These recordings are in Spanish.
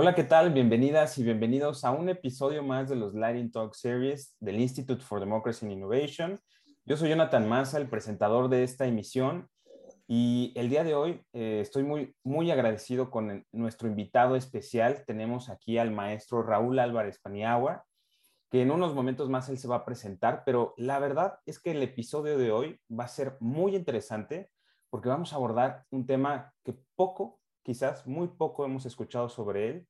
Hola, ¿qué tal? Bienvenidas y bienvenidos a un episodio más de los Lighting Talk Series del Institute for Democracy and Innovation. Yo soy Jonathan Massa, el presentador de esta emisión, y el día de hoy eh, estoy muy, muy agradecido con nuestro invitado especial. Tenemos aquí al maestro Raúl Álvarez Paniagua, que en unos momentos más él se va a presentar, pero la verdad es que el episodio de hoy va a ser muy interesante porque vamos a abordar un tema que poco quizás muy poco hemos escuchado sobre él.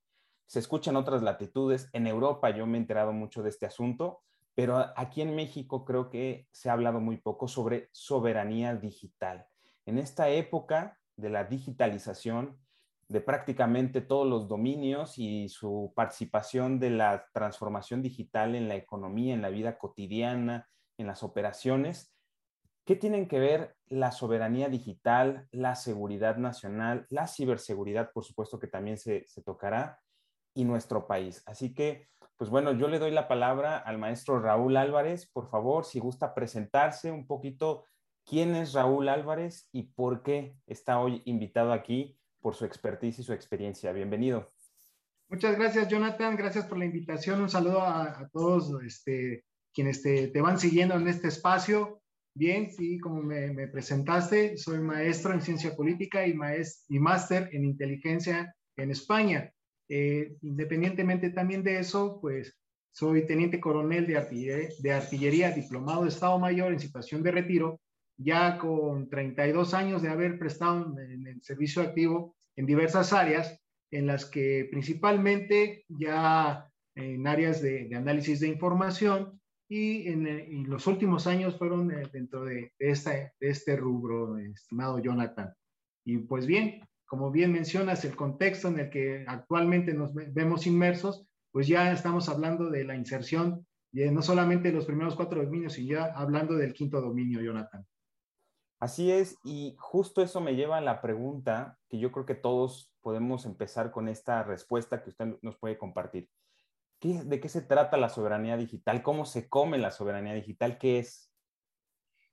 Se escucha en otras latitudes. En Europa yo me he enterado mucho de este asunto, pero aquí en México creo que se ha hablado muy poco sobre soberanía digital. En esta época de la digitalización, de prácticamente todos los dominios y su participación de la transformación digital en la economía, en la vida cotidiana, en las operaciones, ¿Qué tienen que ver la soberanía digital, la seguridad nacional, la ciberseguridad, por supuesto que también se, tocará, y nuestro país? Así que, pues bueno, yo le doy la palabra al maestro Raúl Álvarez. Por favor, si gusta presentarse un poquito, ¿quién es Raúl Álvarez y por qué está hoy invitado aquí por su expertise y su experiencia? Bienvenido. Muchas gracias, Jonathan. Gracias por la invitación. Un saludo a, todos este, quienes te, van siguiendo en este espacio. Bien, sí, como me, presentaste, soy maestro en ciencia política y, y máster en inteligencia en España. Eh, independientemente también de eso, pues soy teniente coronel de artillería, diplomado de Estado Mayor en situación de retiro, ya con 32 años de haber prestado en el servicio activo en diversas áreas, en las que principalmente ya en áreas de, análisis de información, y en, los últimos años fueron eh, dentro de, de este rubro, estimado Jonathan. Y pues bien, como bien mencionas, el contexto en el que actualmente nos vemos inmersos, pues ya estamos hablando de la inserción de no solamente los primeros cuatro dominios, sino ya hablando del quinto dominio, Jonathan. Así es, y justo eso me lleva a la pregunta que yo creo que todos podemos empezar con esta respuesta que usted nos puede compartir. ¿De qué se trata la soberanía digital? ¿Cómo se come la soberanía digital? ¿Qué es?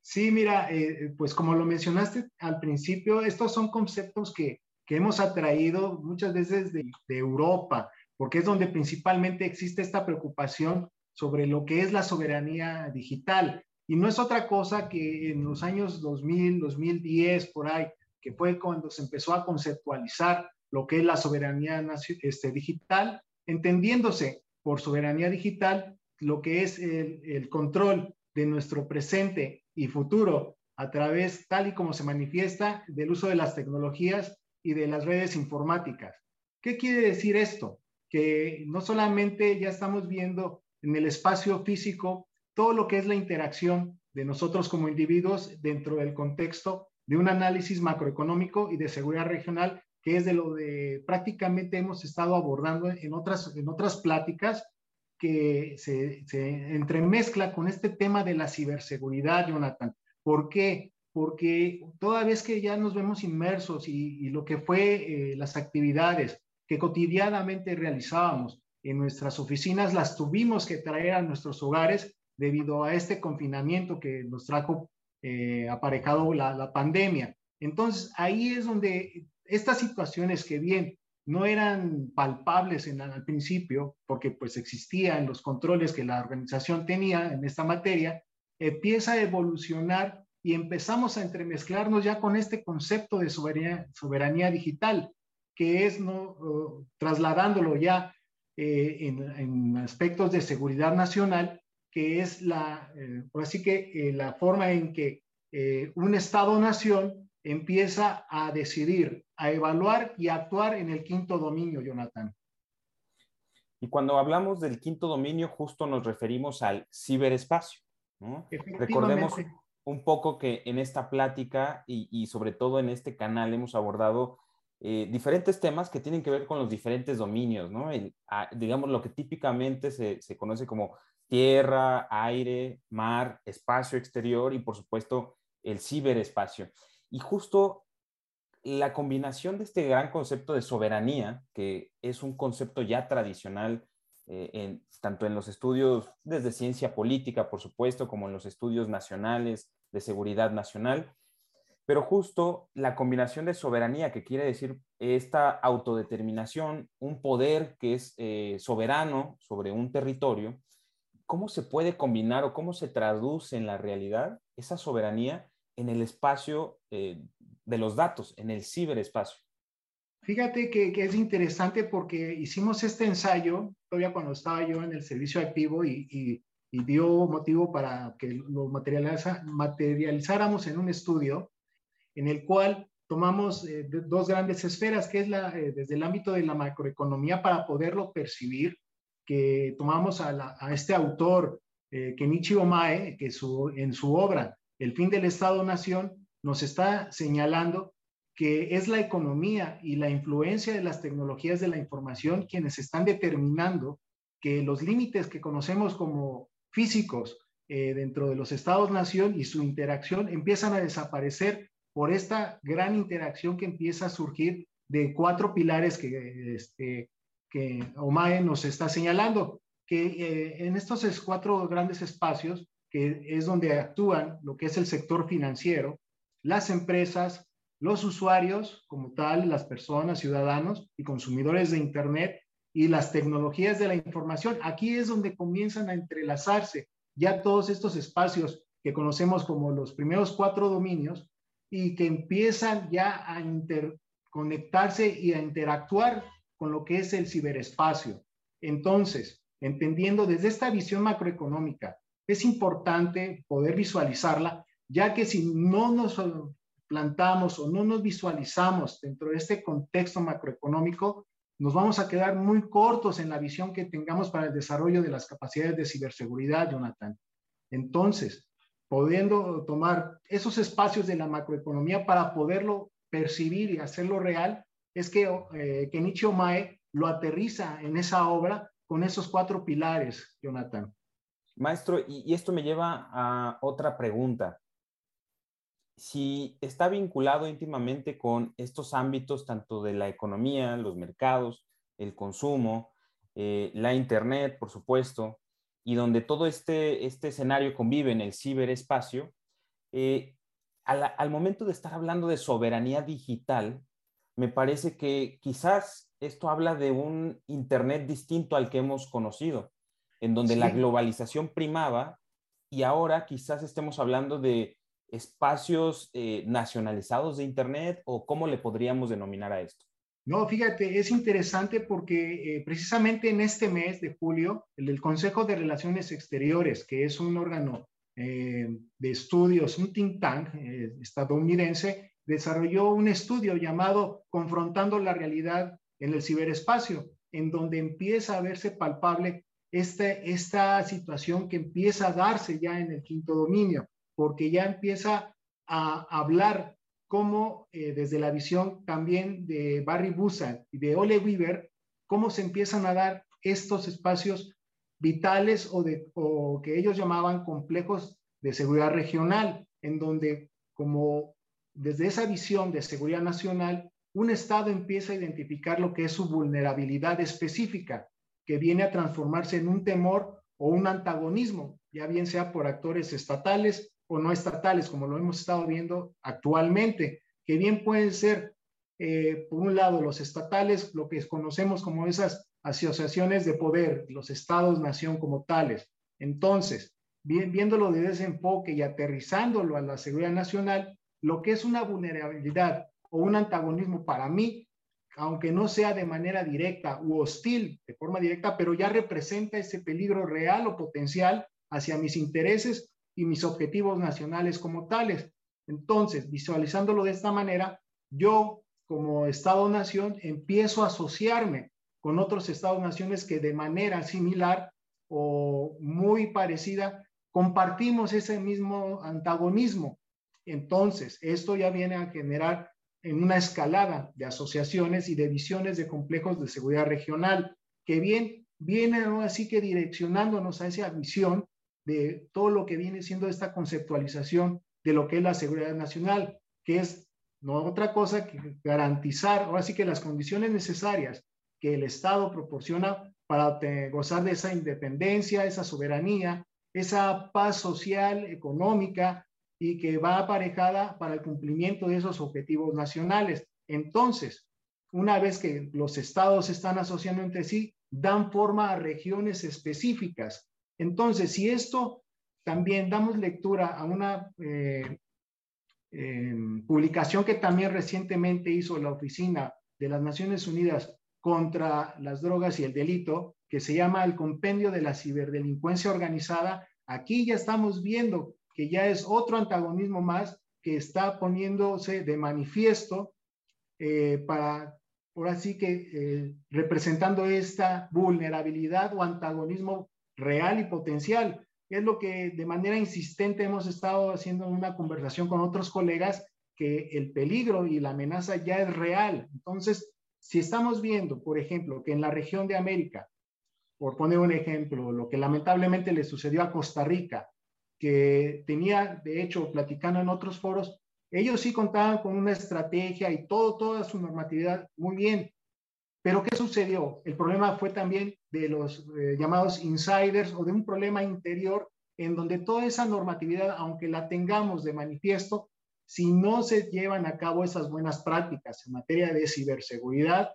Sí, mira, eh, pues como lo mencionaste al principio, estos son conceptos que, que hemos atraído muchas veces de, de, Europa, porque es donde principalmente existe esta preocupación sobre lo que es la soberanía digital. Y no es otra cosa que en los años 2000, 2010, por ahí, que fue cuando se empezó a conceptualizar lo que es la soberanía este, digital, entendiéndose por soberanía digital lo que es el, control de nuestro presente y futuro a través, tal y como se manifiesta, del uso de las tecnologías y de las redes informáticas. ¿Qué quiere decir esto? Que no solamente ya estamos viendo en el espacio físico todo lo que es la interacción de nosotros como individuos dentro del contexto de un análisis macroeconómico y de seguridad regional que es de lo de prácticamente hemos estado abordando en otras, en otras pláticas que se, se entremezcla con este tema de la ciberseguridad, Jonathan. ¿Por qué? Porque toda vez que ya nos vemos inmersos y, lo que fue eh, las actividades que cotidianamente realizábamos en nuestras oficinas, las tuvimos que traer a nuestros hogares debido a este confinamiento que nos trajo eh, aparejado la, la pandemia. Entonces, ahí es donde estas situaciones que bien no eran palpables en, al principio, porque pues existían los controles que la organización tenía en esta materia, empieza a evolucionar y empezamos a entremezclarnos ya con este concepto de soberanía, soberanía digital, que es no, trasladándolo ya eh, en, aspectos de seguridad nacional, que es la, eh, así que eh, la forma en que un Estado-nación empieza a decidir, a evaluar y a actuar en el quinto dominio, Jonathan. Y cuando hablamos del quinto dominio, justo nos referimos al ciberespacio. Recordemos un poco que en esta plática y, sobre todo en este canal hemos abordado eh, diferentes temas que tienen que ver con los diferentes dominios, ¿no? digamos lo que típicamente se, se conoce como tierra, aire, mar, espacio exterior y por supuesto el ciberespacio. Y justo la combinación de este gran concepto de soberanía, que es un concepto ya tradicional, eh, en, tanto en los estudios desde ciencia política, por supuesto, como en los estudios nacionales de seguridad nacional, pero justo la combinación de soberanía, que quiere decir esta autodeterminación, un poder que es eh, soberano sobre un territorio, ¿cómo se puede combinar o cómo se traduce en la realidad esa soberanía en el espacio eh, de los datos, en el ciberespacio? Fíjate que, es interesante porque hicimos este ensayo todavía cuando estaba yo en el servicio activo y, dio motivo para que lo materializáramos en un estudio en el cual tomamos eh, dos grandes esferas, que es la, eh, desde el ámbito de la macroeconomía para poderlo percibir, que tomamos a, este autor, eh, Kenichi Omae, que su, en su obra El fin del Estado-Nación nos está señalando que es la economía y la influencia de las tecnologías de la información quienes están determinando que los límites que conocemos como físicos dentro de los estados-nación y su interacción empiezan a desaparecer por esta gran interacción que empieza a surgir de cuatro pilares que, este, Omae nos está señalando, que eh, en estos cuatro grandes espacios, que es donde actúan lo que es el sector financiero, las empresas, los usuarios como tal, las personas, ciudadanos y consumidores de Internet y las tecnologías de la información. Aquí es donde comienzan a entrelazarse ya todos estos espacios que conocemos como los primeros cuatro dominios y que empiezan ya a interconectarse y a interactuar con lo que es el ciberespacio. Entonces, entendiendo desde esta visión macroeconómica, es importante poder visualizarla, ya que si no nos plantamos o no nos visualizamos dentro de este contexto macroeconómico, nos vamos a quedar muy cortos en la visión que tengamos para el desarrollo de las capacidades de ciberseguridad, Jonathan. Entonces, pudiendo tomar esos espacios de la macroeconomía para poderlo percibir y hacerlo real, es que eh, Kenichi Omae lo aterriza en esa obra con esos cuatro pilares, Jonathan. Maestro, y, esto me lleva a otra pregunta. Si está vinculado íntimamente con estos ámbitos, tanto de la economía, los mercados, el consumo, eh, la Internet, por supuesto, y donde todo este, este escenario convive en el ciberespacio, eh, al, momento de estar hablando de soberanía digital, me parece que quizás esto habla de un Internet distinto al que hemos conocido, en donde la globalización primaba y ahora quizás estemos hablando de espacios eh, nacionalizados de Internet o cómo le podríamos denominar a esto. No, fíjate, es interesante porque eh, precisamente en este mes de julio, el, Consejo de Relaciones Exteriores, que es un órgano eh, de estudios, un think tank estadounidense, desarrolló un estudio llamado Confrontando la realidad en el ciberespacio, en donde empieza a verse palpable este, esta situación que empieza a darse ya en el quinto dominio, porque ya empieza a hablar cómo eh, desde la visión también de Barry Busan y de Ole Weaver, cómo se empiezan a dar estos espacios vitales o, de, o que ellos llamaban complejos de seguridad regional, en donde como desde esa visión de seguridad nacional, un Estado empieza a identificar lo que es su vulnerabilidad específica, que viene a transformarse en un temor o un antagonismo, ya bien sea por actores estatales o no estatales, como lo hemos estado viendo actualmente, que bien pueden ser, eh, por un lado, los estatales, lo que conocemos como esas asociaciones de poder, los estados-nación como tales. Entonces, bien, viéndolo desde ese enfoque y aterrizándolo a la seguridad nacional, lo que es una vulnerabilidad o un antagonismo para mí, aunque no sea de manera directa u hostil, de forma directa, pero ya representa ese peligro real o potencial hacia mis intereses y mis objetivos nacionales como tales. Entonces, visualizándolo de esta manera, yo como Estado-nación empiezo a asociarme con otros Estados-naciones que de manera similar o muy parecida compartimos ese mismo antagonismo. Entonces, esto ya viene a generar en una escalada de asociaciones y de visiones de complejos de seguridad regional, que bien viene así que direccionándonos a esa visión de todo lo que viene siendo esta conceptualización de lo que es la seguridad nacional, que es no otra cosa que garantizar, ahora sí que las condiciones necesarias que el Estado proporciona para gozar de esa independencia, esa soberanía, esa paz social, económica y que va aparejada para el cumplimiento de esos objetivos nacionales. Entonces, una vez que los estados están asociando entre sí, dan forma a regiones específicas. Entonces, si esto también damos lectura a una eh, em, publicación que también recientemente hizo la Oficina de las Naciones Unidas contra las drogas y el delito, que se llama el Compendio de la Ciberdelincuencia Organizada, aquí ya estamos viendo que ya es otro antagonismo más que está poniéndose de manifiesto eh, para, por así que, eh, representando esta vulnerabilidad o antagonismo real y potencial. Es lo que de manera insistente hemos estado haciendo en una conversación con otros colegas, que el peligro y la amenaza ya es real. Entonces, si estamos viendo, por ejemplo, que en la región de América, por poner un ejemplo, lo que lamentablemente le sucedió a Costa Rica, que tenía, de hecho, platicando en otros foros, ellos sí contaban con una estrategia y todo, toda su normatividad muy bien. Pero ¿qué sucedió? El problema fue también de los eh, llamados insiders o de un problema interior en donde toda esa normatividad, aunque la tengamos de manifiesto, si no se llevan a cabo esas buenas prácticas en materia de ciberseguridad,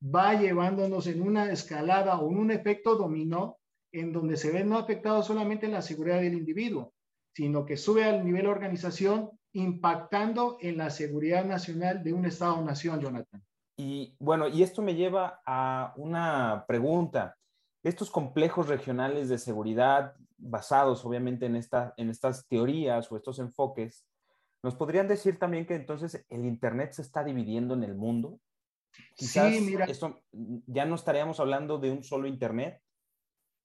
va llevándonos en una escalada o en un efecto dominó en donde se ve no afectado solamente la seguridad del individuo, sino que sube al nivel organización impactando en la seguridad nacional de un Estado-nación, Jonathan. Y bueno, y esto me lleva a una pregunta. Estos complejos regionales de seguridad basados obviamente en, esta, en estas teorías o estos enfoques, ¿nos podrían decir también que entonces el Internet se está dividiendo en el mundo? Quizás sí, mira. Esto, ya no estaríamos hablando de un solo Internet,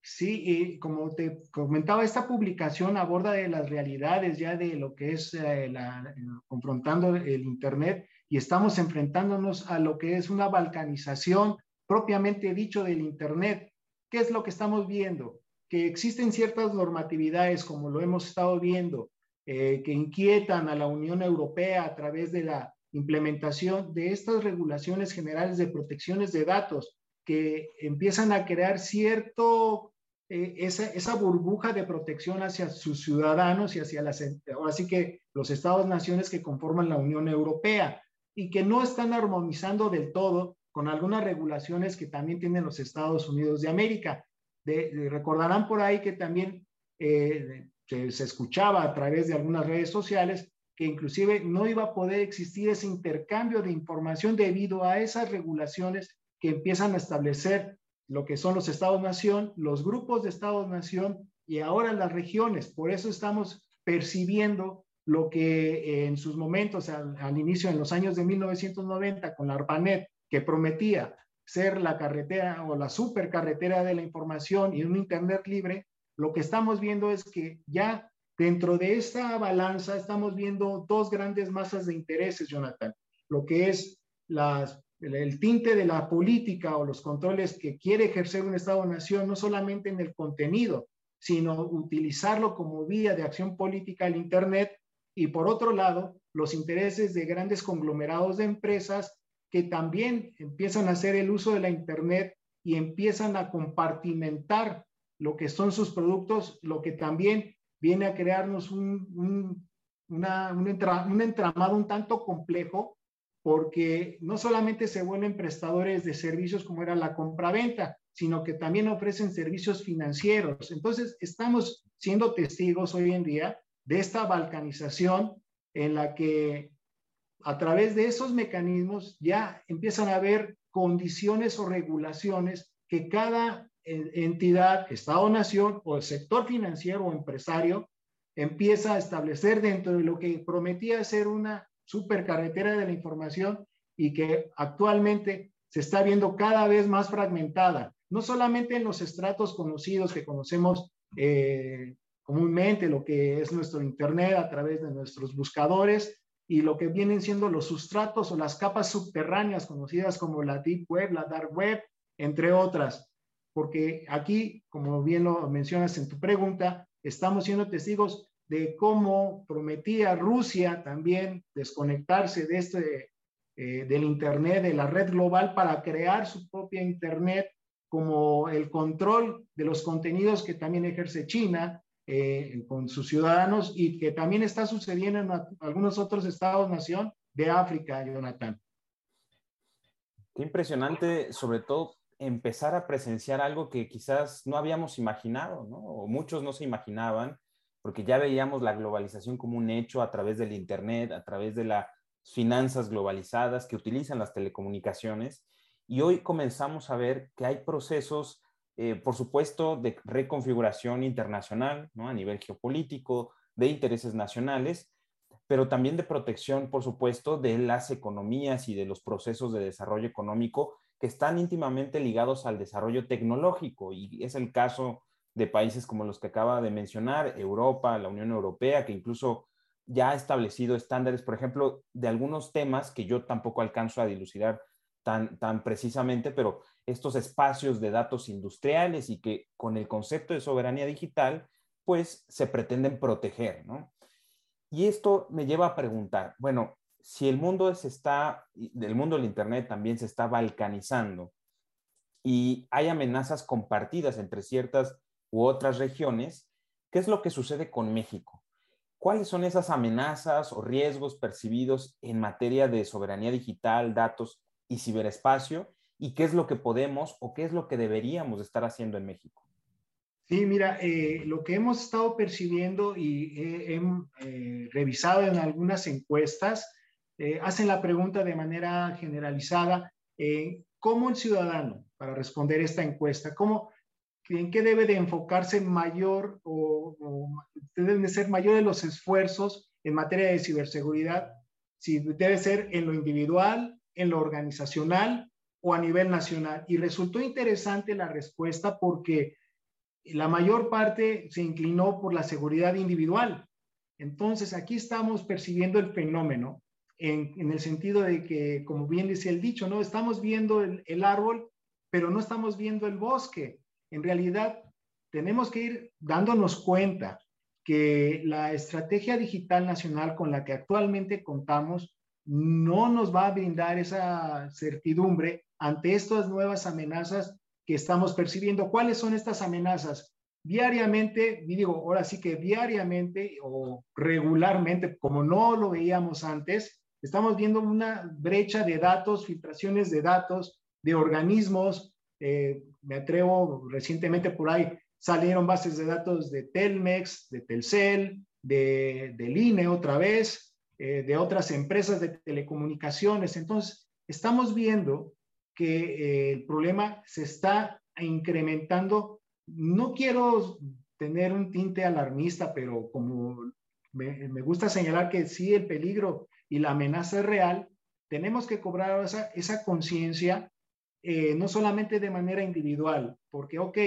Sí, y como te comentaba, esta publicación aborda de las realidades ya de lo que es eh, la, confrontando el Internet y estamos enfrentándonos a lo que es una balcanización propiamente dicho del Internet. ¿Qué es lo que estamos viendo? Que existen ciertas normatividades, como lo hemos estado viendo, eh, que inquietan a la Unión Europea a través de la implementación de estas regulaciones generales de protecciones de datos que empiezan a crear cierto eh, esa, burbuja de protección hacia sus ciudadanos y hacia las, ahora sí que los estados-naciones que conforman la Unión Europea y que no están armonizando del todo con algunas regulaciones que también tienen los Estados Unidos de América. recordarán por ahí que también eh, se, se escuchaba a través de algunas redes sociales que inclusive no iba a poder existir ese intercambio de información debido a esas regulaciones que empiezan a establecer lo que son los estados-nación, los grupos de estados-nación y ahora las regiones. Por eso estamos percibiendo lo que en sus momentos, al, inicio, en los años de 1990, con la ARPANET, que prometía ser la carretera o la supercarretera de la información y un Internet libre, lo que estamos viendo es que ya dentro de esta balanza estamos viendo dos grandes masas de intereses, Jonathan. Lo que es las el, tinte de la política o los controles que quiere ejercer un Estado-nación, no solamente en el contenido, sino utilizarlo como vía de acción política el Internet y por otro lado, los intereses de grandes conglomerados de empresas que también empiezan a hacer el uso de la Internet y empiezan a compartimentar lo que son sus productos, lo que también viene a crearnos un, un, un entramado un tanto complejo porque no solamente se vuelven prestadores de servicios como era la compraventa, sino que también ofrecen servicios financieros. Entonces, estamos siendo testigos hoy en día de esta balcanización en la que a través de esos mecanismos ya empiezan a haber condiciones o regulaciones que cada entidad, Estado, Nación o el sector financiero o empresario empieza a establecer dentro de lo que prometía ser una supercarretera de la información y que actualmente se está viendo cada vez más fragmentada, no solamente en los estratos conocidos que conocemos eh, comúnmente, lo que es nuestro Internet a través de nuestros buscadores y lo que vienen siendo los sustratos o las capas subterráneas conocidas como la Deep Web, la Dark Web, entre otras. Porque aquí, como bien lo mencionas en tu pregunta, estamos siendo testigos de cómo prometía Rusia también desconectarse de este, eh, del Internet, de la red global, para crear su propia Internet, como el control de los contenidos que también ejerce China, eh, con sus ciudadanos y que también está sucediendo en algunos otros estados-nación de África, Jonathan. Qué impresionante, sobre todo empezar a presenciar algo que quizás no habíamos imaginado, ¿no? O muchos no se imaginaban, porque ya veíamos la globalización como un hecho a través del Internet, a través de las finanzas globalizadas que utilizan las telecomunicaciones. Y hoy comenzamos a ver que hay procesos, eh, por supuesto, de reconfiguración internacional, ¿no? A nivel geopolítico, de intereses nacionales, pero también de protección, por supuesto, de las economías y de los procesos de desarrollo económico que están íntimamente ligados al desarrollo tecnológico. Y es el caso de países como los que acaba de mencionar, Europa, la Unión Europea, que incluso ya ha establecido estándares, por ejemplo, de algunos temas que yo tampoco alcanzo a dilucidar tan, tan precisamente, pero estos espacios de datos industriales y que con el concepto de soberanía digital, pues se pretenden proteger, ¿no? Y esto me lleva a preguntar, bueno, si el mundo se está, del mundo del Internet también se está balcanizando y hay amenazas compartidas entre ciertas u otras regiones, ¿qué es lo que sucede con México? ¿Cuáles son esas amenazas o riesgos percibidos en materia de soberanía digital, datos y ciberespacio? ¿Y qué es lo que podemos o qué es lo que deberíamos estar haciendo en México? Sí, mira, eh, lo que hemos estado percibiendo y eh, revisado en algunas encuestas, eh, hacen la pregunta de manera generalizada, ¿cómo el ciudadano, para responder esta encuesta, cómo, en qué debe de enfocarse mayor o, o deben de ser mayores los esfuerzos en materia de ciberseguridad? Si debe ser en lo individual, en lo organizacional o a nivel nacional. Y resultó interesante la respuesta porque la mayor parte se inclinó por la seguridad individual. Entonces, aquí estamos percibiendo el fenómeno en, el sentido de que, como bien decía el dicho, ¿no? Estamos viendo el, el árbol, pero no estamos viendo el bosque. En realidad, tenemos que ir dándonos cuenta que la estrategia digital nacional con la que actualmente contamos no nos va a brindar esa certidumbre ante estas nuevas amenazas que estamos percibiendo. ¿Cuáles son estas amenazas? Diariamente, digo, ahora sí que diariamente o regularmente, como no lo veíamos antes, estamos viendo una brecha de datos, filtraciones de datos, de organismos. Eh, me atrevo, recientemente por ahí salieron bases de datos de Telmex, de Telcel, de, del INE otra vez, eh, de otras empresas de telecomunicaciones. Entonces, estamos viendo que eh, el problema se está incrementando. No quiero tener un tinte alarmista, pero como me, gusta señalar que sí, el peligro y la amenaza es real, tenemos que cobrar esa, esa conciencia, eh, no solamente de manera individual, porque, ok,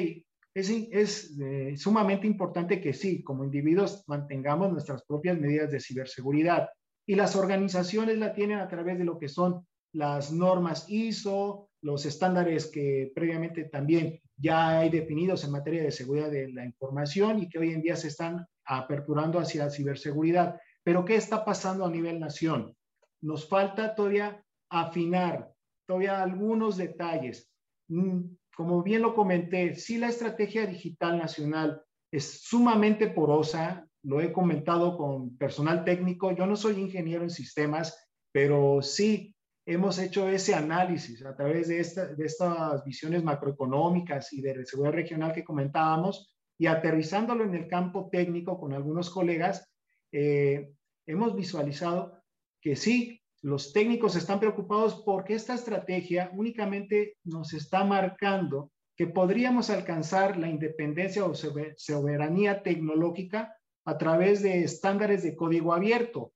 es, es sumamente importante que sí, como individuos mantengamos nuestras propias medidas de ciberseguridad. Y las organizaciones la tienen a través de lo que son las normas ISO, los estándares que previamente también ya hay definidos en materia de seguridad de la información y que hoy en día se están aperturando hacia ciberseguridad. Pero ¿qué está pasando a nivel nación? Nos falta todavía afinar todavía algunos detalles. Mm, como bien lo comenté, si la estrategia digital nacional es sumamente porosa, lo he comentado con personal técnico, yo no soy ingeniero en sistemas, pero sí hemos hecho ese análisis a través de, de estas visiones macroeconómicas y de seguridad regional que comentábamos y aterrizándolo en el campo técnico con algunos colegas, eh, hemos visualizado que sí, los técnicos están preocupados porque esta estrategia únicamente nos está marcando que podríamos alcanzar la independencia o soberanía tecnológica a través de estándares de código abierto,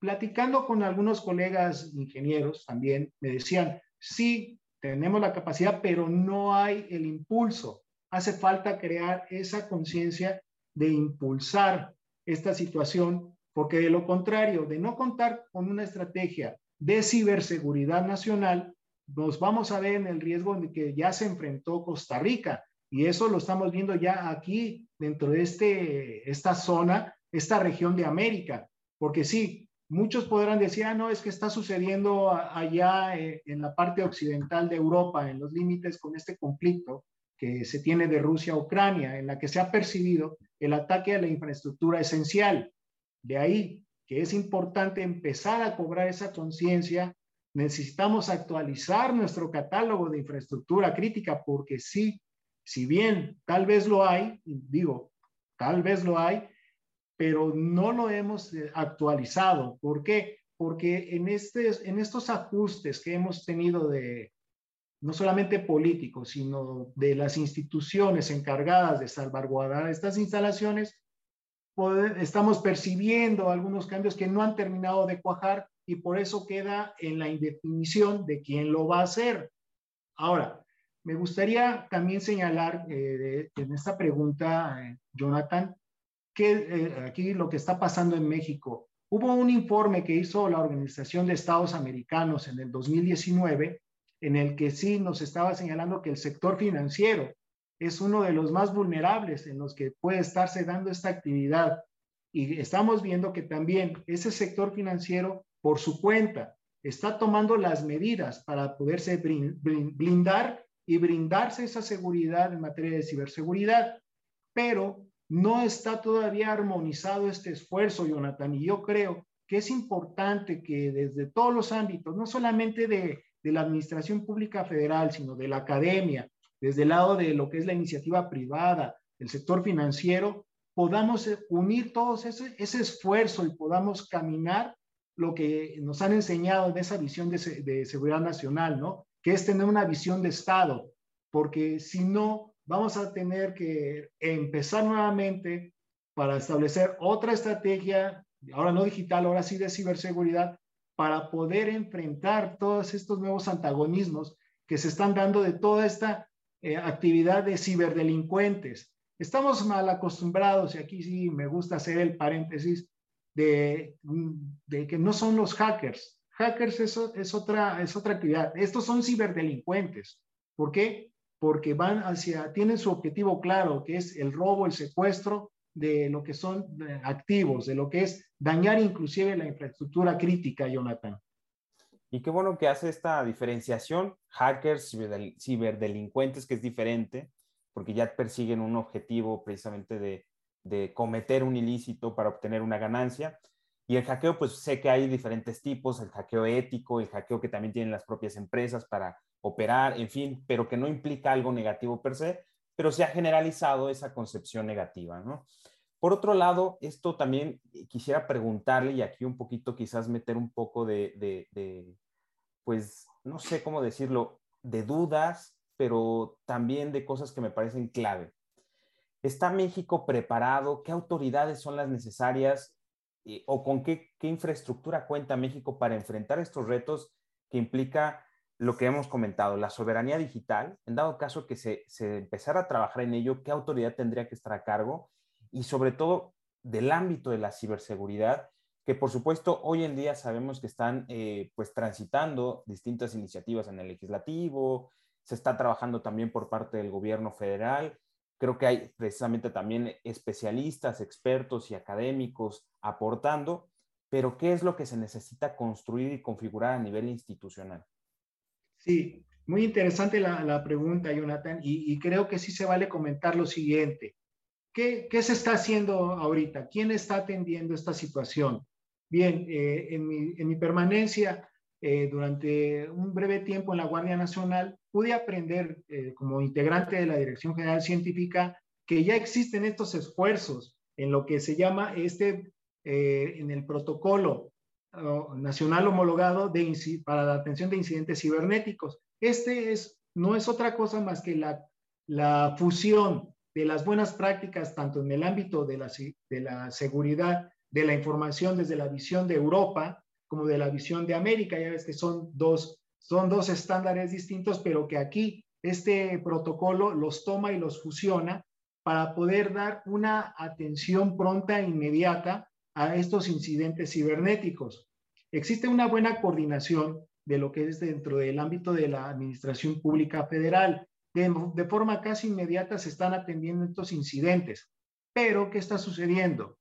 platicando con algunos colegas ingenieros también, me decían, sí, tenemos la capacidad, pero no hay el impulso. Hace falta crear esa conciencia de impulsar esta situación, porque de lo contrario, de no contar con una estrategia de ciberseguridad nacional, nos vamos a ver en el riesgo de que ya se enfrentó Costa Rica. Y eso lo estamos viendo ya aquí, dentro de este, esta zona, esta región de América. Porque sí, Muchos podrán decir, ah, no, es que está sucediendo allá eh, en la parte occidental de Europa, en los límites con este conflicto, que se tiene de Rusia a Ucrania, en la que se ha percibido el ataque a la infraestructura esencial. De ahí que es importante empezar a cobrar esa conciencia. Necesitamos actualizar nuestro catálogo de infraestructura crítica porque sí, si bien tal vez lo hay, digo, tal vez lo hay, pero no lo hemos eh, actualizado. ¿Por qué? Porque en, este, en estos ajustes que hemos tenido de, no solamente políticos, sino de las instituciones encargadas de salvaguardar estas instalaciones, estamos percibiendo algunos cambios que no han terminado de cuajar y por eso queda en la indefinición de quién lo va a hacer. Ahora, me gustaría también señalar eh, en esta pregunta, eh, Jonathan, que eh, aquí lo que está pasando en México. Hubo un informe que hizo la Organización de Estados Americanos en el 2019 en el que sí nos estaba señalando que el sector financiero es uno de los más vulnerables en los que puede estarse dando esta actividad. Y estamos viendo que también ese sector financiero, por su cuenta, está tomando las medidas para poderse blindar y brindarse esa seguridad en materia de ciberseguridad. Pero no está todavía armonizado este esfuerzo, Jonathan, y yo creo que es importante que desde todos los ámbitos, no solamente de de la administración pública federal, sino de la academia, desde el lado de lo que es la iniciativa privada, el sector financiero, podamos unir todos ese, ese esfuerzo y podamos caminar lo que nos han enseñado en esa visión de, de seguridad nacional, ¿no? Que es tener una visión de Estado, porque si no, vamos a tener que empezar nuevamente para establecer otra estrategia, ahora no digital, ahora sí de ciberseguridad, para poder enfrentar todos estos nuevos antagonismos que se están dando de toda esta eh, actividad de ciberdelincuentes. Estamos mal acostumbrados, y aquí sí me gusta hacer el paréntesis, de, de que no son los hackers. Hackers es, es, otra, es otra actividad. Estos son ciberdelincuentes. ¿Por qué? Porque van hacia, tienen su objetivo claro, que es el robo, el secuestro de lo que son eh, activos, de lo que es dañar inclusive la infraestructura crítica, Jonathan. Y qué bueno que hace esta diferenciación, hackers, ciberdelincuentes, que es diferente, porque ya persiguen un objetivo precisamente de, de cometer un ilícito para obtener una ganancia. Y el hackeo, pues sé que hay diferentes tipos, el hackeo ético, el hackeo que también tienen las propias empresas para operar, en fin, pero que no implica algo negativo per se, pero se ha generalizado esa concepción negativa, ¿no? Por otro lado, esto también quisiera preguntarle y aquí un poquito quizás meter un poco de, de, pues, no sé cómo decirlo, de dudas, pero también de cosas que me parecen clave. ¿Está México preparado? ¿Qué autoridades son las necesarias? Eh, ¿O con qué, qué infraestructura cuenta México para enfrentar estos retos que implica lo que hemos comentado, la soberanía digital, en dado caso que se, se, empezara a trabajar en ello, ¿qué autoridad tendría que estar a cargo? Y sobre todo del ámbito de la ciberseguridad, que por supuesto hoy en día sabemos que están eh, pues transitando distintas iniciativas en el legislativo, se está trabajando también por parte del gobierno federal. Creo que hay precisamente también especialistas, expertos y académicos aportando, pero ¿qué es lo que se necesita construir y configurar a nivel institucional? Sí, muy interesante la, pregunta, Jonathan, y, creo que sí se vale comentar lo siguiente. ¿Qué, se está haciendo ahorita? ¿Quién está atendiendo esta situación? Bien, eh, en, mi, permanencia eh, durante un breve tiempo en la Guardia Nacional, pude aprender eh, como integrante de la Dirección General Científica que ya existen estos esfuerzos en lo que se llama este, en el protocolo nacional homologado de, para la atención de incidentes cibernéticos. Este es, no es otra cosa más que la, la fusión de las buenas prácticas, tanto en el ámbito de la, de la seguridad de la información desde la visión de Europa como de la visión de América. Ya ves que son dos, son dos estándares distintos, pero que aquí este protocolo los toma y los fusiona para poder dar una atención pronta e inmediata a estos incidentes cibernéticos. Existe una buena coordinación de lo que es dentro del ámbito de la Administración Pública Federal. De, forma casi inmediata se están atendiendo estos incidentes. Pero, ¿qué está sucediendo?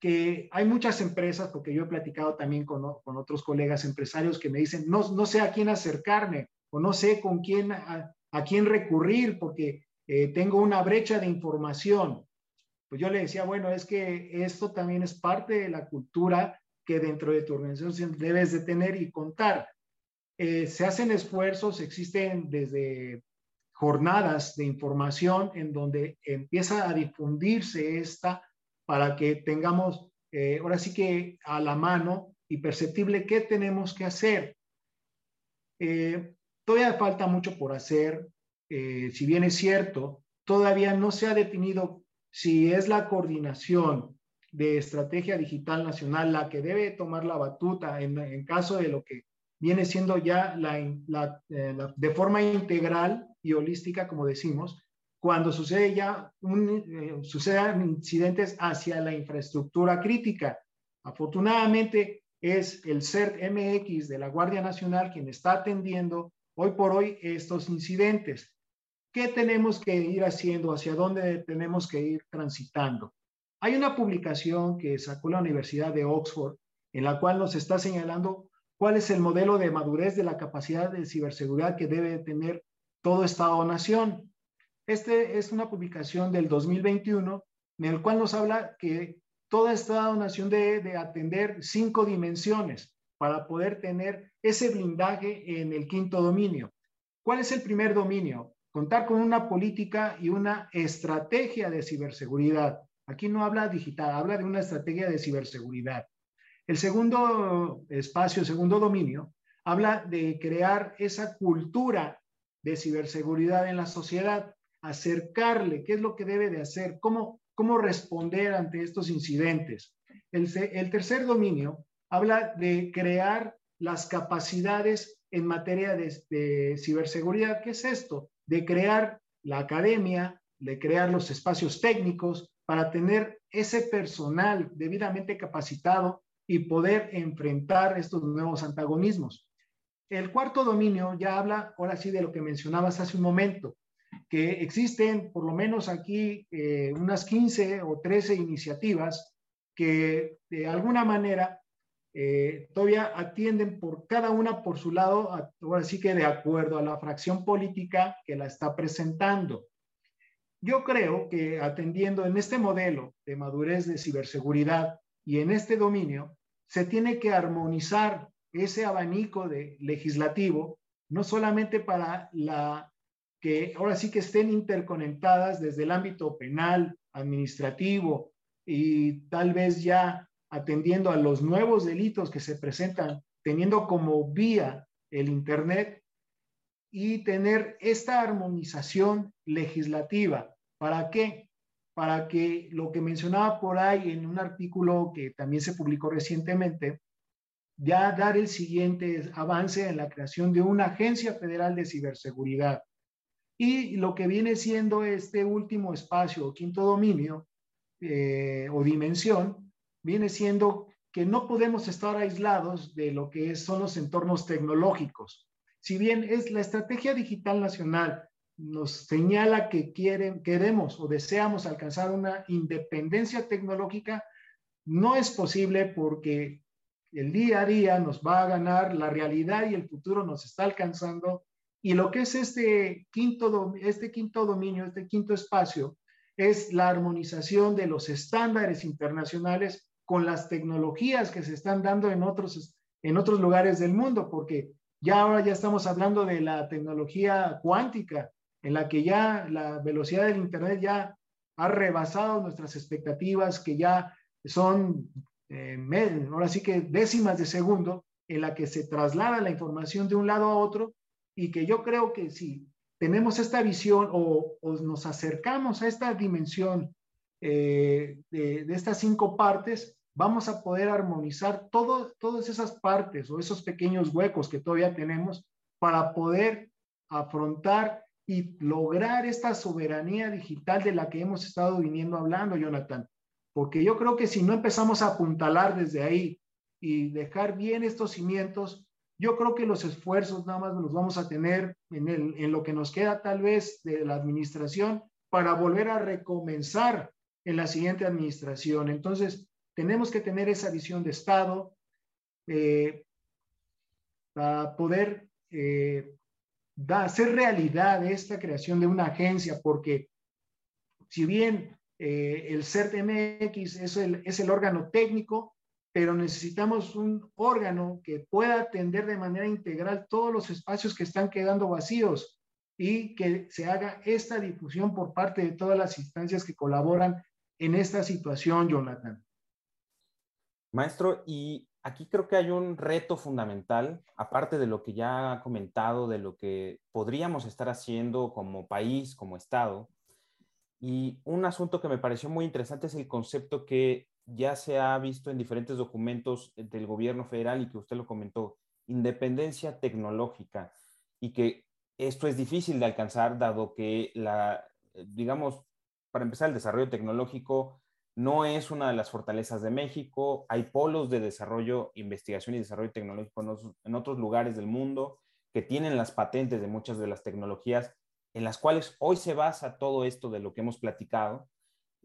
Que hay muchas empresas, porque yo he platicado también con, otros colegas empresarios que me dicen, no, no sé a quién acercarme o no sé con quién, a, quién recurrir, porque eh, tengo una brecha de información. Pues yo le decía, bueno, es que esto también es parte de la cultura que dentro de tu organización debes de tener y contar. Eh, se hacen esfuerzos, existen desde jornadas de información en donde empieza a difundirse esta para que tengamos, eh, ahora sí que a la mano y perceptible qué tenemos que hacer. Eh, todavía falta mucho por hacer, si bien es cierto, todavía no se ha definido si es la coordinación de estrategia digital nacional la que debe tomar la batuta en, caso de lo que viene siendo ya eh, la, de forma integral y holística, como decimos, cuando sucede ya un, eh, sucedan incidentes hacia la infraestructura crítica. Afortunadamente es el CERT MX de la Guardia Nacional quien está atendiendo hoy por hoy estos incidentes. ¿Qué tenemos que ir haciendo? ¿Hacia dónde tenemos que ir transitando? Hay una publicación que sacó la Universidad de Oxford en la cual nos está señalando cuál es el modelo de madurez de la capacidad de ciberseguridad que debe tener todo Estado o nación. Este es una publicación del 2021 en el cual nos habla que toda Estado nación debe de atender cinco dimensiones para poder tener ese blindaje en el quinto dominio. ¿Cuál es el primer dominio? Contar con una política y una estrategia de ciberseguridad. Aquí no habla digital, habla de una estrategia de ciberseguridad. El segundo espacio, segundo dominio, habla de crear esa cultura de ciberseguridad en la sociedad, acercarle qué es lo que debe de hacer, cómo, cómo responder ante estos incidentes. El, tercer dominio habla de crear las capacidades en materia de ciberseguridad. ¿Qué es esto? De crear la academia, de crear los espacios técnicos, para tener ese personal debidamente capacitado y poder enfrentar estos nuevos antagonismos. El cuarto dominio ya habla ahora sí de lo que mencionabas hace un momento, que existen por lo menos aquí eh, unas 15 o 13 iniciativas que de alguna manera eh, todavía atienden por cada una por su lado, ahora sí que de acuerdo a la fracción política que la está presentando. Yo creo que atendiendo en este modelo de madurez de ciberseguridad y en este dominio, se tiene que armonizar ese abanico de legislativo, no solamente para la que ahora sí que estén interconectadas desde el ámbito penal, administrativo y tal vez ya atendiendo a los nuevos delitos que se presentan, teniendo como vía el Internet, y tener esta armonización legislativa. ¿Para qué? Para que lo que mencionaba por ahí en un artículo que también se publicó recientemente, ya dar el siguiente avance en la creación de una agencia federal de ciberseguridad. Y lo que viene siendo este último espacio quinto dominio eh, o dimensión, viene siendo que no podemos estar aislados de lo que son los entornos tecnológicos. Si bien es la estrategia digital nacional nos señala que queremos o deseamos alcanzar una independencia tecnológica, no es posible porque el día a día nos va a ganar la realidad y el futuro nos está alcanzando. Y lo que es este quinto, este quinto dominio, este quinto espacio, es la armonización de los estándares internacionales con las tecnologías que se están dando en otros, en otros lugares del mundo, porque ya ahora ya estamos hablando de la tecnología cuántica, en la que ya la velocidad del Internet ya ha rebasado nuestras expectativas, que ya son, eh, ahora sí que décimas de segundo, en la que se traslada la información de un lado a otro y que yo creo que si tenemos esta visión o, nos acercamos a esta dimensión eh, de, de, estas cinco partes, vamos a poder armonizar todo, todas esas partes o esos pequeños huecos que todavía tenemos para poder afrontar y lograr esta soberanía digital de la que hemos estado viniendo hablando, Jonathan. Porque yo creo que si no empezamos a apuntalar desde ahí y dejar bien estos cimientos, yo creo que los esfuerzos nada más los vamos a tener en, el, en lo que nos queda tal vez de la administración para volver a recomenzar en la siguiente administración. Entonces, tenemos que tener esa visión de Estado eh, para poder eh, da, hacer realidad esta creación de una agencia, porque si bien eh, el CERT-MX es el, es el órgano técnico, pero necesitamos un órgano que pueda atender de manera integral todos los espacios que están quedando vacíos y que se haga esta difusión por parte de todas las instancias que colaboran en esta situación, Jonathan. Maestro, y aquí creo que hay un reto fundamental, aparte de lo que ya ha comentado, de lo que podríamos estar haciendo como país, como Estado. Y un asunto que me pareció muy interesante es el concepto que ya se ha visto en diferentes documentos del gobierno federal y que usted lo comentó, independencia tecnológica, y que esto es difícil de alcanzar dado que la, digamos, para empezar, el desarrollo tecnológico no es una de las fortalezas de México. Hay polos de desarrollo, investigación y desarrollo tecnológico en otros lugares del mundo que tienen las patentes de muchas de las tecnologías en las cuales hoy se basa todo esto de lo que hemos platicado,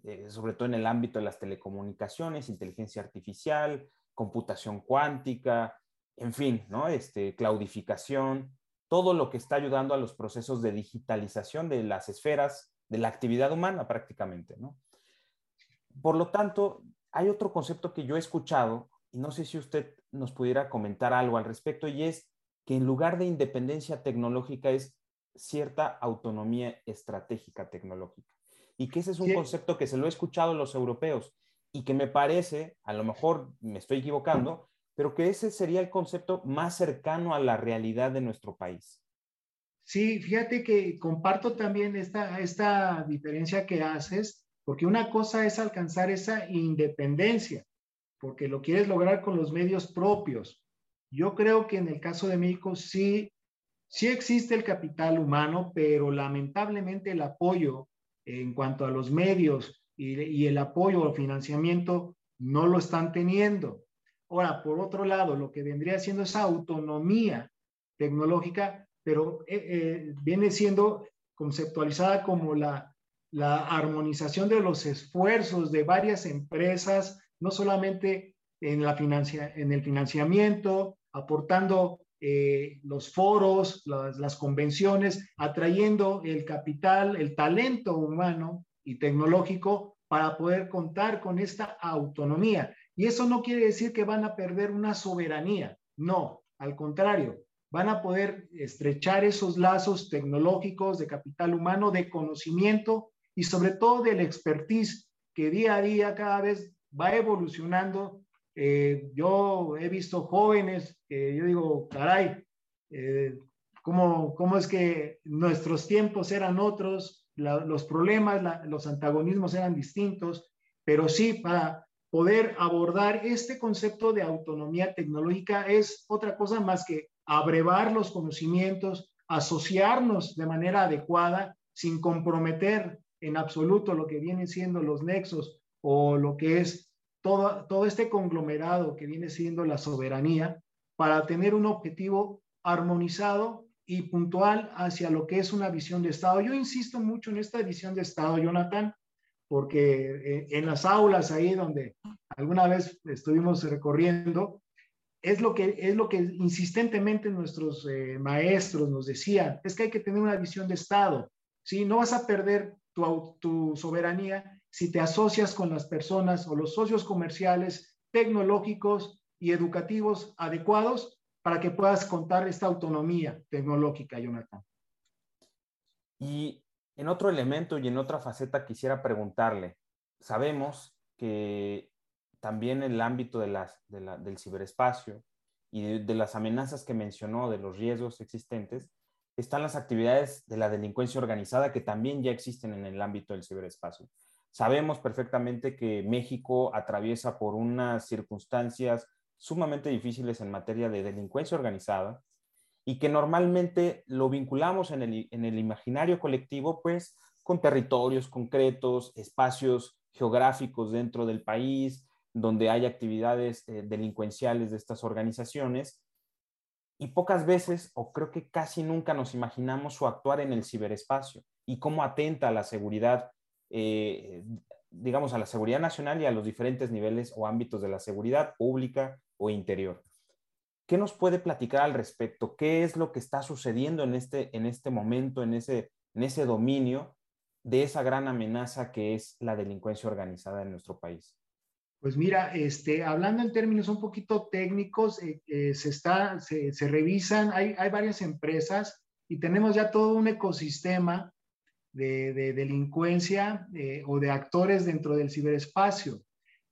eh, sobre todo en el ámbito de las telecomunicaciones, inteligencia artificial, computación cuántica, en fin, ¿no? Este, claudificación, todo lo que está ayudando a los procesos de digitalización de las esferas de la actividad humana prácticamente, ¿no? Por lo tanto, hay otro concepto que yo he escuchado y no sé si usted nos pudiera comentar algo al respecto y es que en lugar de independencia tecnológica es cierta autonomía estratégica tecnológica. Y que ese es un concepto que se lo he escuchado a los europeos y que me parece, a lo mejor me estoy equivocando, pero que ese sería el concepto más cercano a la realidad de nuestro país. Sí, fíjate que comparto también esta, esta diferencia que haces, porque una cosa es alcanzar esa independencia, porque lo quieres lograr con los medios propios. Yo creo que en el caso de México sí, sí existe el capital humano, pero lamentablemente el apoyo en cuanto a los medios y, el apoyo al financiamiento no lo están teniendo. Ahora, por otro lado, lo que vendría siendo esa autonomía tecnológica, pero eh, eh, viene siendo conceptualizada como la, la armonización de los esfuerzos de varias empresas, no solamente en, la financia, en el financiamiento, aportando eh, los foros, las, las, convenciones, atrayendo el capital, el talento humano y tecnológico para poder contar con esta autonomía. Y eso no quiere decir que van a perder una soberanía, no, al contrario, van a poder estrechar esos lazos tecnológicos de capital humano, de conocimiento y sobre todo del expertise que día a día cada vez va evolucionando. Eh, yo he visto jóvenes que yo digo, caray, eh, ¿cómo, ¿cómo, es que nuestros tiempos eran otros, los problemas, los antagonismos eran distintos, pero sí para poder abordar este concepto de autonomía tecnológica es otra cosa más que abrevar los conocimientos, asociarnos de manera adecuada sin comprometer en absoluto lo que vienen siendo los nexos o lo que es todo, todo este conglomerado que viene siendo la soberanía para tener un objetivo armonizado y puntual hacia lo que es una visión de Estado. Yo insisto mucho en esta visión de Estado, Jonathan, porque eh, en las aulas ahí donde alguna vez estuvimos recorriendo, es lo que, es lo que insistentemente nuestros eh, maestros nos decían, es que hay que tener una visión de Estado, ¿sí? No vas a perder tu, soberanía si te asocias con las personas o los socios comerciales, tecnológicos y educativos adecuados para que puedas contar esta autonomía tecnológica, Jonathan. Y en otro elemento y en otra faceta quisiera preguntarle, sabemos que también en el ámbito de las, del ciberespacio y de, las amenazas que mencionó, de los riesgos existentes, están las actividades de la delincuencia organizada que también ya existen en el ámbito del ciberespacio. Sabemos perfectamente que México atraviesa por unas circunstancias sumamente difíciles en materia de delincuencia organizada, y que normalmente lo vinculamos en el, en el imaginario colectivo, pues con territorios concretos, espacios geográficos dentro del país, donde hay actividades eh, delincuenciales de estas organizaciones. Y pocas veces, o creo que casi nunca nos imaginamos su actuar en el ciberespacio y cómo atenta a la seguridad, eh, digamos, a la seguridad nacional y a los diferentes niveles o ámbitos de la seguridad pública o interior. ¿Qué nos puede platicar al respecto? ¿Qué es lo que está sucediendo en este, en este momento, en ese, en ese dominio de esa gran amenaza que es la delincuencia organizada en nuestro país? Pues mira, este, hablando en términos un poquito técnicos, eh, eh, se, está, se, revisan, hay, hay varias empresas y tenemos ya todo un ecosistema de, de delincuencia eh, o de actores dentro del ciberespacio.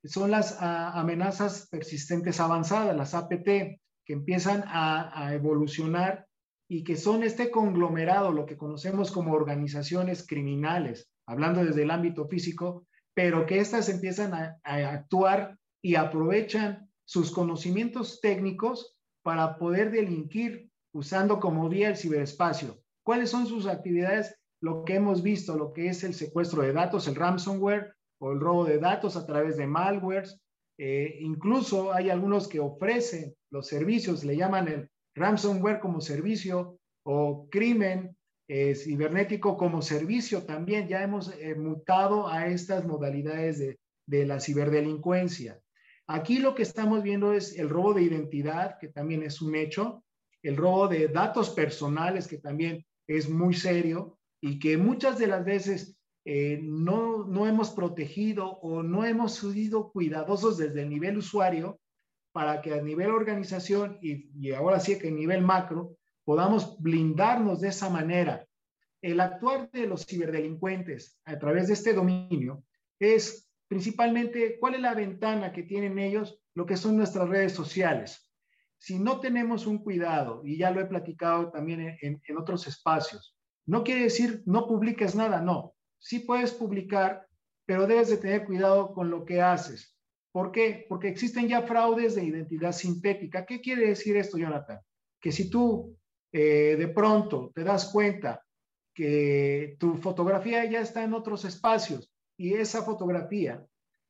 Son las ah, amenazas persistentes avanzadas, las APT, que empiezan a evolucionar y que son este conglomerado, lo que conocemos como organizaciones criminales, hablando desde el ámbito físico, pero que éstas empiezan a, actuar y aprovechan sus conocimientos técnicos para poder delinquir usando como vía el ciberespacio. ¿Cuáles son sus actividades? Lo que hemos visto, lo que es el secuestro de datos, el ransomware o el robo de datos a través de malwares. Eh, incluso hay algunos que ofrecen los servicios, le llaman el ransomware como servicio o crimen eh, cibernético como servicio también. Ya hemos eh, mutado a estas modalidades de, de la ciberdelincuencia. Aquí lo que estamos viendo es el robo de identidad, que también es un hecho, el robo de datos personales, que también es muy serio y que muchas de las veces eh, no, no hemos protegido o no hemos sido cuidadosos desde el nivel usuario para que a nivel organización y, y ahora sí que a nivel macro podamos blindarnos de esa manera. El actuar de los ciberdelincuentes a través de este dominio es principalmente cuál es la ventana que tienen ellos, lo que son nuestras redes sociales. Si no tenemos un cuidado, y ya lo he platicado también en, en otros espacios, no quiere decir no publiques nada, no. Sí puedes publicar, pero debes de tener cuidado con lo que haces. ¿Por qué? Porque existen ya fraudes de identidad sintética. ¿Qué quiere decir esto, Jonathan? Que si tú eh, de pronto te das cuenta que tu fotografía ya está en otros espacios y esa fotografía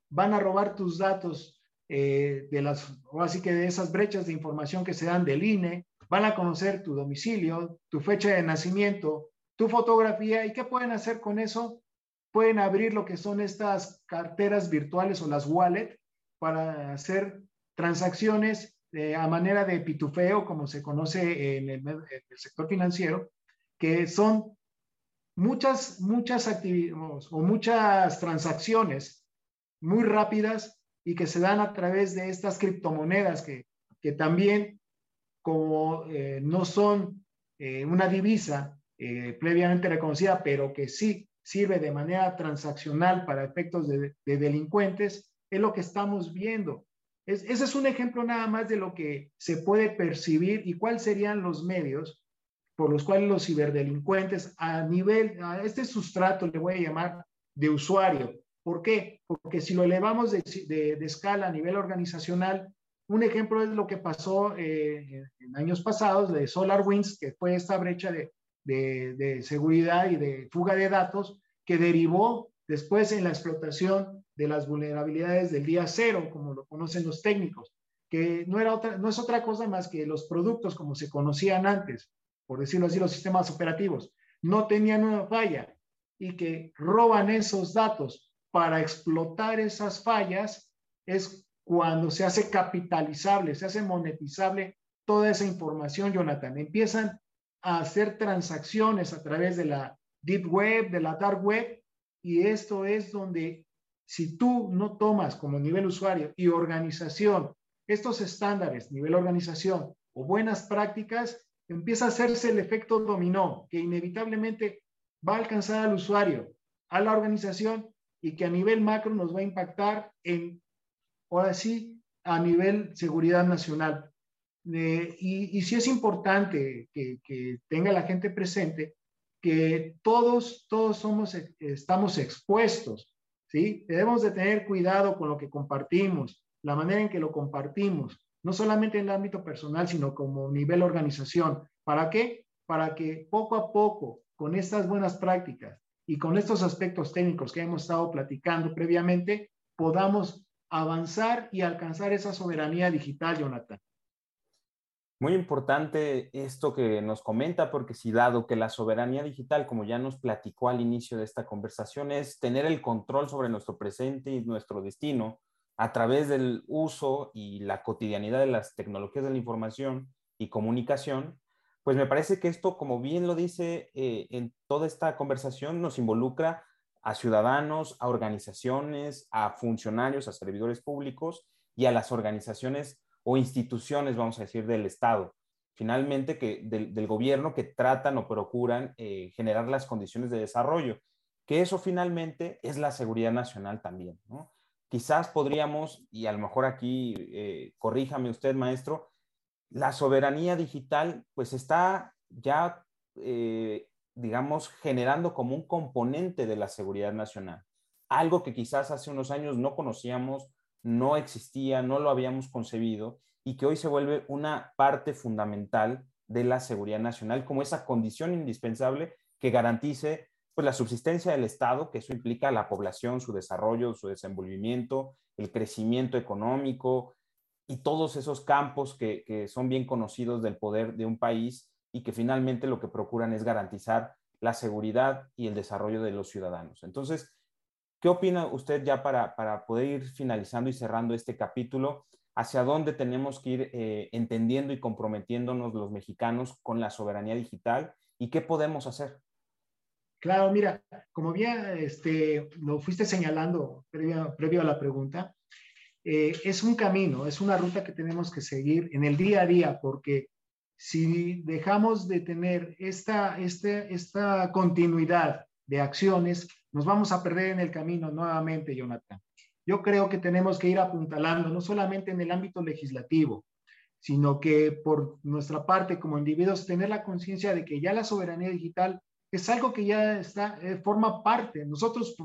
van a robar tus datos eh, de las, o así que de esas brechas de información que se dan del INE, van a conocer tu domicilio, tu fecha de nacimiento, tu fotografía y qué pueden hacer con eso? Pueden abrir lo que son estas carteras virtuales o las wallet para hacer transacciones a manera de pitufeo, como se conoce en el, sector financiero, que son muchas, muchas actividades o muchas transacciones muy rápidas y que se dan a través de estas criptomonedas que, que también, como eh, no son eh, una divisa eh, previamente reconocida, pero que sí sirve de manera transaccional para efectos de delincuentes, es lo que estamos viendo ese es un ejemplo nada más de lo que se puede percibir y cuáles serían los medios por los cuales los ciberdelincuentes a nivel, a este sustrato le voy a llamar de usuario. ¿Por qué? Porque si lo elevamos de, escala a nivel organizacional, un ejemplo es lo que pasó eh, en años pasados de SolarWinds, que fue esta brecha de, de seguridad y de fuga de datos que derivó después en la explotación de las vulnerabilidades del día cero, como lo conocen los técnicos, que no, era otra, no es otra cosa más que los productos como se conocían antes, por decirlo así, los sistemas operativos, no tenían una falla y que roban esos datos para explotar esas fallas, es cuando se hace capitalizable, se hace monetizable toda esa información, Jonathan. Empiezan a hacer transacciones a través de la deep web, de la dark web, y esto es donde si tú no tomas como nivel usuario y organización estos estándares, nivel organización o buenas prácticas, empieza a hacerse el efecto dominó que inevitablemente va a alcanzar al usuario, a la organización y que a nivel macro nos va a impactar en, ahora sí, a nivel seguridad nacional. Eh, y, y sí es importante que, que tenga la gente presente que todos, todos somos, estamos expuestos ¿sí? Debemos de tener cuidado con lo que compartimos, la manera en que lo compartimos, no solamente en el ámbito personal, sino como nivel organización. ¿Para qué? Para que poco a poco, con estas buenas prácticas y con estos aspectos técnicos que hemos estado platicando previamente, podamos avanzar y alcanzar esa soberanía digital, Jonathan. Muy importante esto que nos comenta, porque si dado que la soberanía digital, como ya nos platicó al inicio de esta conversación, es tener el control sobre nuestro presente y nuestro destino, a través del uso y la cotidianidad de las tecnologías de la información y comunicación, pues me parece que esto, como bien lo dice eh, en toda esta conversación, nos involucra a ciudadanos, a organizaciones, a funcionarios, a servidores públicos y a las organizaciones o instituciones, vamos a decir, del Estado, finalmente que del, gobierno que tratan o procuran eh, generar las condiciones de desarrollo, que eso finalmente es la seguridad nacional también. Quizás podríamos, y a lo mejor aquí eh, corríjame usted, maestro, la soberanía digital pues está ya, eh, digamos, generando como un componente de la seguridad nacional. Algo que quizás hace unos años no conocíamos, no existía, no lo habíamos concebido y que hoy se vuelve una parte fundamental de la seguridad nacional como esa condición indispensable que garantice pues, la subsistencia del Estado, que eso implica la población, su desarrollo, su desenvolvimiento, el crecimiento económico, y todos esos campos que, son bien conocidos del poder de un país y que finalmente lo que procuran es garantizar la seguridad y el desarrollo de los ciudadanos. Entonces, ¿qué opina usted ya para, poder ir finalizando y cerrando este capítulo? ¿Hacia dónde tenemos que ir eh, entendiendo y comprometiéndonos los mexicanos con la soberanía digital y qué podemos hacer? Claro, mira, como bien este, lo fuiste señalando previo a la pregunta, eh, es un camino, es una ruta que tenemos que seguir en el día a día, porque si dejamos de tener esta, este, esta continuidad de acciones, nos vamos a perder en el camino nuevamente, Jonathan. Yo creo que tenemos que ir apuntalando, no solamente en el ámbito legislativo, sino que por nuestra parte como individuos tener la conciencia de que ya la soberanía digital es algo que ya está, eh, forma parte, nosotros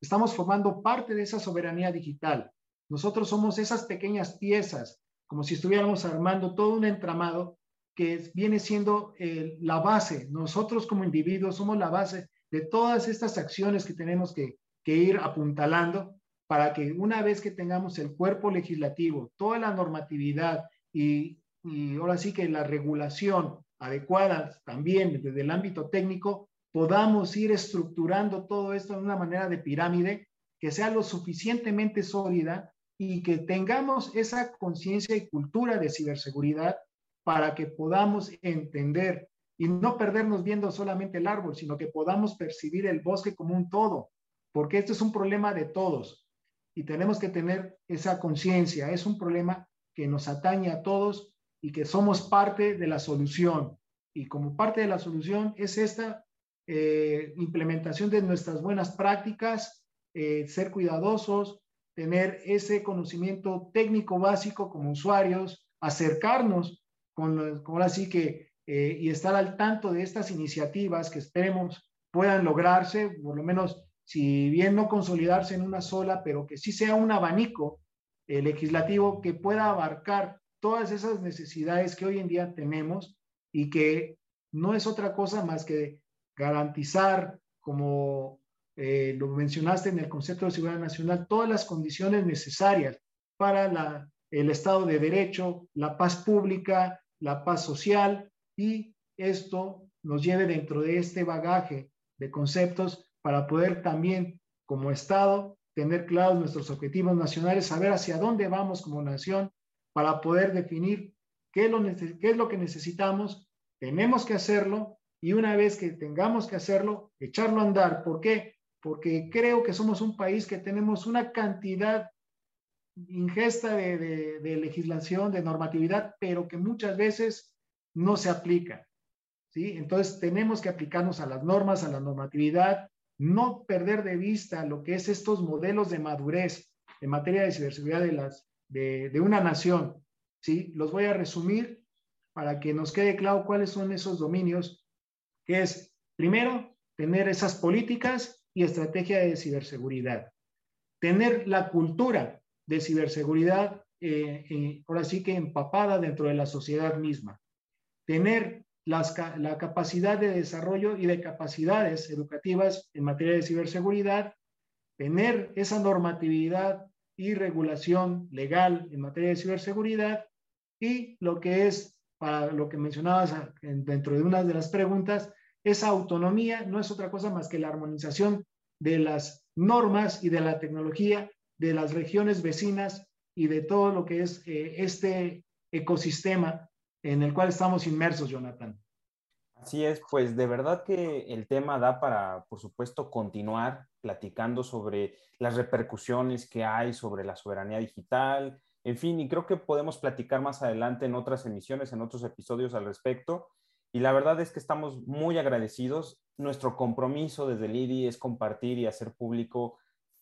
estamos formando parte de esa soberanía digital. Nosotros somos esas pequeñas piezas, como si estuviéramos armando todo un entramado que viene siendo eh, la base. Nosotros como individuos somos la base de todas estas acciones que tenemos que, ir apuntalando para que una vez que tengamos el cuerpo legislativo, toda la normatividad y, y ahora sí que la regulación adecuada también desde el ámbito técnico, podamos ir estructurando todo esto de una manera de pirámide que sea lo suficientemente sólida y que tengamos esa conciencia y cultura de ciberseguridad para que podamos entender y no perdernos viendo solamente el árbol, sino que podamos percibir el bosque como un todo, porque este es un problema de todos y tenemos que tener esa conciencia, es un problema que nos atañe a todos y que somos parte de la solución. Y como parte de la solución es esta eh, implementación de nuestras buenas prácticas, eh, ser cuidadosos, tener ese conocimiento técnico básico como usuarios, acercarnos con, con así que, eh, y estar al tanto de estas iniciativas que esperemos puedan lograrse, por lo menos si bien no consolidarse en una sola, pero que sí sea un abanico eh, legislativo que pueda abarcar todas esas necesidades que hoy en día tenemos y que no es otra cosa más que garantizar como eh, lo mencionaste en el concepto de seguridad nacional, todas las condiciones necesarias para el Estado de Derecho, la paz pública, la paz social y esto nos lleve dentro de este bagaje de conceptos para poder también como Estado tener claros nuestros objetivos nacionales, saber hacia dónde vamos como nación para poder definir qué qué es lo que necesitamos, tenemos que hacerlo y una vez que tengamos que hacerlo, echarlo a andar. ¿Por qué? porque creo que somos un país que tenemos una cantidad ingesta de, legislación, de normatividad, pero que muchas veces no se aplica. ¿sí? Entonces tenemos que aplicarnos a las normas, a la normatividad, no perder de vista lo que es estos modelos de madurez en materia de ciberseguridad de, las, de, una nación. ¿sí? Los voy a resumir para que nos quede claro cuáles son esos dominios, que es, primero, tener esas políticas y estrategia de ciberseguridad. Tener la cultura de ciberseguridad, eh, eh, ahora sí que empapada dentro de la sociedad misma. Tener la capacidad de desarrollo y de capacidades educativas en materia de ciberseguridad. Tener esa normatividad y regulación legal en materia de ciberseguridad. Y lo que es, para lo que mencionabas dentro de una de las preguntas, esa autonomía no es otra cosa más que la armonización de las normas y de la tecnología de las regiones vecinas y de todo lo que es eh, este ecosistema en el cual estamos inmersos, Jonathan. Así es, pues de verdad que el tema da para, por supuesto, continuar platicando sobre las repercusiones que hay sobre la soberanía digital, en fin, y creo que podemos platicar más adelante en otras emisiones, en otros episodios al respecto. Y la verdad es que estamos muy agradecidos. Nuestro compromiso desde el es compartir y hacer público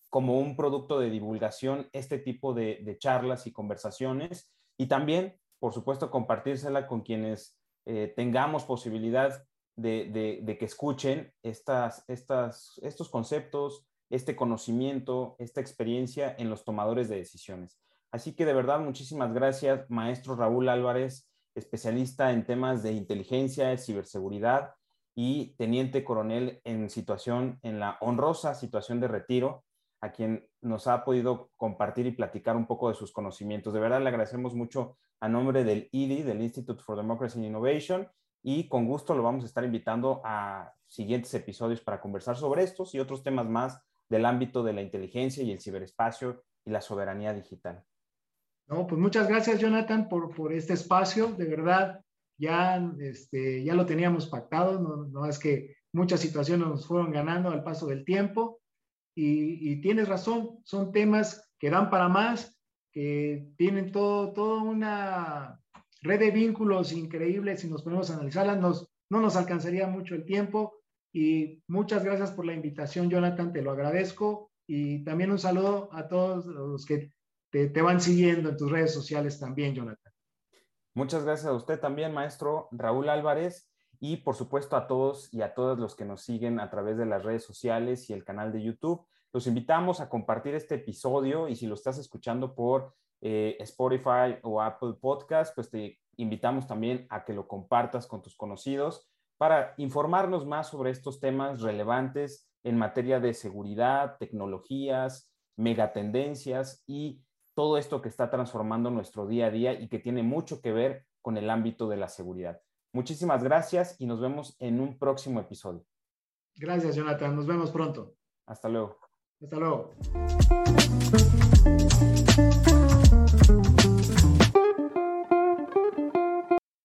como un producto de divulgación este tipo de, charlas y conversaciones y también, por supuesto, compartírsela con quienes eh, tengamos posibilidad de, que escuchen estas, estos conceptos, este conocimiento, esta experiencia en los tomadores de decisiones. Así que de verdad, muchísimas gracias, maestro Raúl Álvarez, especialista en temas de inteligencia, ciberseguridad y teniente coronel en situación, en la honrosa situación de retiro, a quien nos ha podido compartir y platicar un poco de sus conocimientos. De verdad, le agradecemos mucho a nombre del IDI, del Institute for Democracy and Innovation, y con gusto lo vamos a estar invitando a siguientes episodios para conversar sobre estos y otros temas más del ámbito de la inteligencia y el ciberespacio y la soberanía digital. No, pues muchas gracias, Jonathan, por, por este espacio. De verdad, ya, este, ya lo teníamos pactado, no, no es que muchas situaciones nos fueron ganando al paso del tiempo. Y, y, tienes razón, son temas que dan para más, que tienen todo, toda una red de vínculos increíbles si nos ponemos a analizarlas. Nos, no nos alcanzaría mucho el tiempo. Y muchas gracias por la invitación, Jonathan, te lo agradezco. Y también un saludo a todos los que te, van siguiendo en tus redes sociales también, Jonathan. Muchas gracias a usted también, maestro Raúl Álvarez, y por supuesto a todos y a todos los que nos siguen a través de las redes sociales y el canal de YouTube. Los invitamos a compartir este episodio y si lo estás escuchando por eh, Spotify o Apple Podcast, pues te invitamos también a que lo compartas con tus conocidos para informarnos más sobre estos temas relevantes en materia de seguridad, tecnologías, megatendencias y todo esto que está transformando nuestro día a día y que tiene mucho que ver con el ámbito de la seguridad. Muchísimas gracias y nos vemos en un próximo episodio. Gracias, Jonathan. Nos vemos pronto. Hasta luego. Hasta luego.